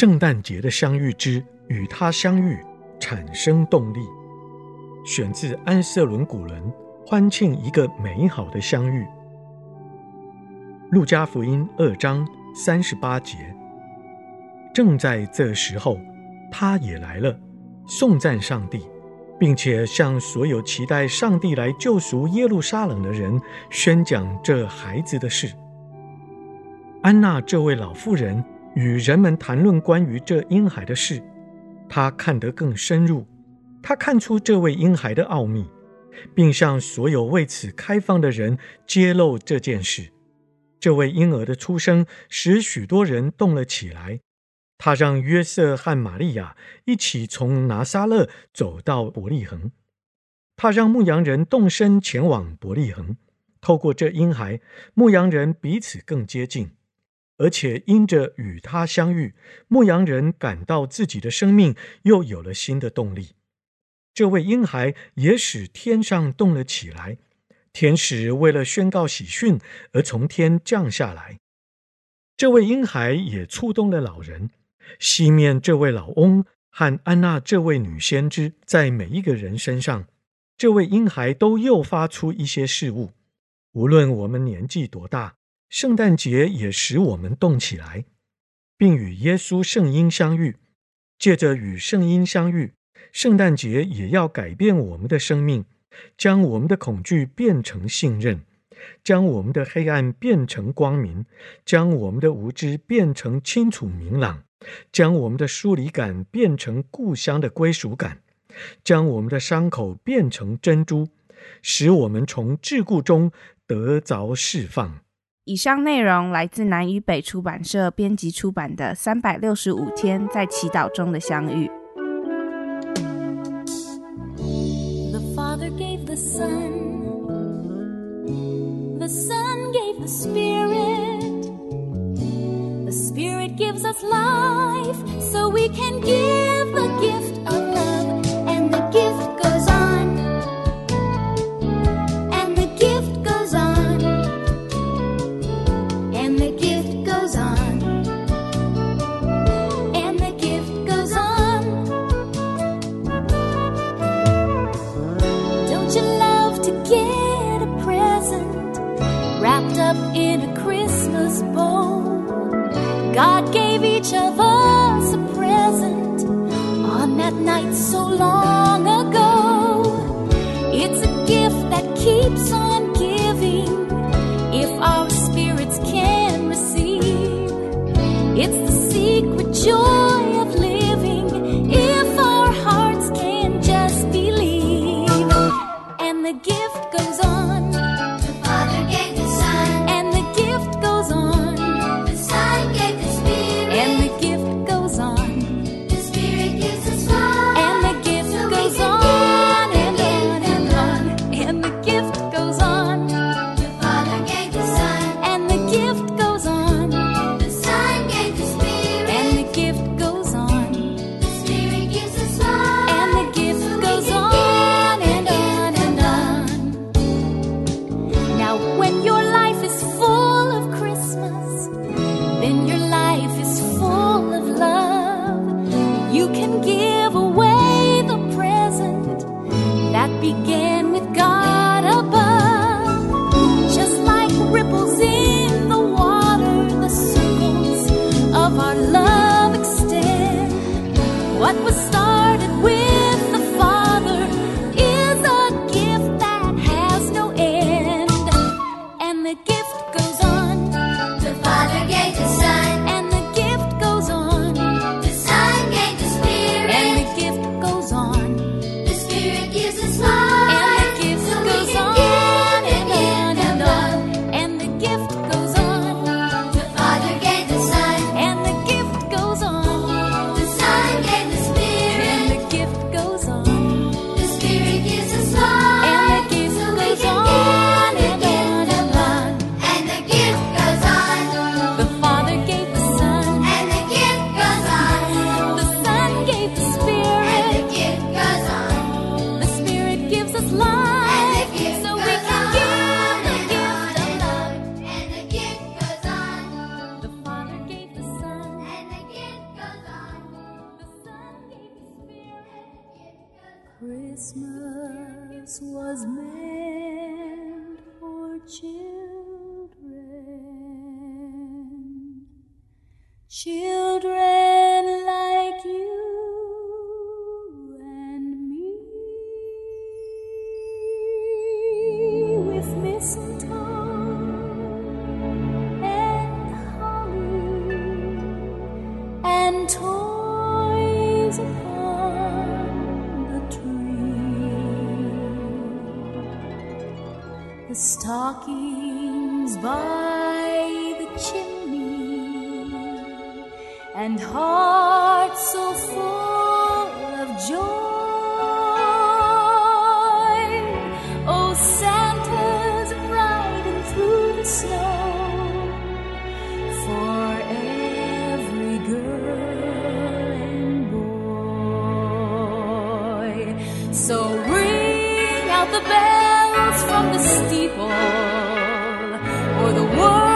圣诞节的相遇之与他相遇，产生动力。选自安瑟伦古伦欢庆一个美好的相遇。路加福音二章三十八节。正在这时候，他也来了，颂赞上帝，并且向所有期待上帝来救赎耶路撒冷的人宣讲这孩子的事。安娜这位老妇人。与人们谈论关于这婴孩的事，他看得更深入。他看出这位婴孩的奥秘，并向所有为此开放的人揭露这件事。这位婴儿的出生使许多人动了起来。他让约瑟和玛利亚一起从拿撒勒走到伯利恒。他让牧羊人动身前往伯利恒。透过这婴孩，牧羊人彼此更接近。而且因着与他相遇，牧羊人感到自己的生命又有了新的动力。这位婴孩也使天上动了起来，天使为了宣告喜讯而从天降下来。这位婴孩也触动了老人，西面这位老翁和安娜这位女先知，在每一个人身上，这位婴孩都诱发出一些事物。无论我们年纪多大。圣诞节也使我们动起来，并与耶稣圣婴相遇。借着与圣婴相遇，圣诞节也要改变我们的生命，将我们的恐惧变成信任，将我们的黑暗变成光明，将我们的无知变成清楚明朗，将我们的疏离感变成故乡的归属感，将我们的伤口变成珍珠，使我们从桎梏中得着释放。以上内容来自南与北出版社编辑出版的《三百六十五天在祈祷中的相遇》。The Father gave the Son, the Son gave the Spirit, the Spirit gives us life, so we can give the gift night so long Christmas was meant for children, children like you and me, with mistletoe and holly and toys stockings by the chimney and hearts so full of joy. Oh, Santa's riding through the snow for every girl and boy. So ring out the bells from the steeple o'er the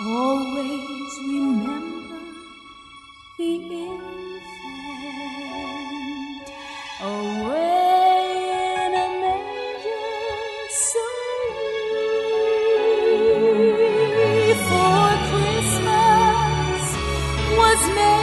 Always remember the infant oh, away in a manger so. For Christmas was made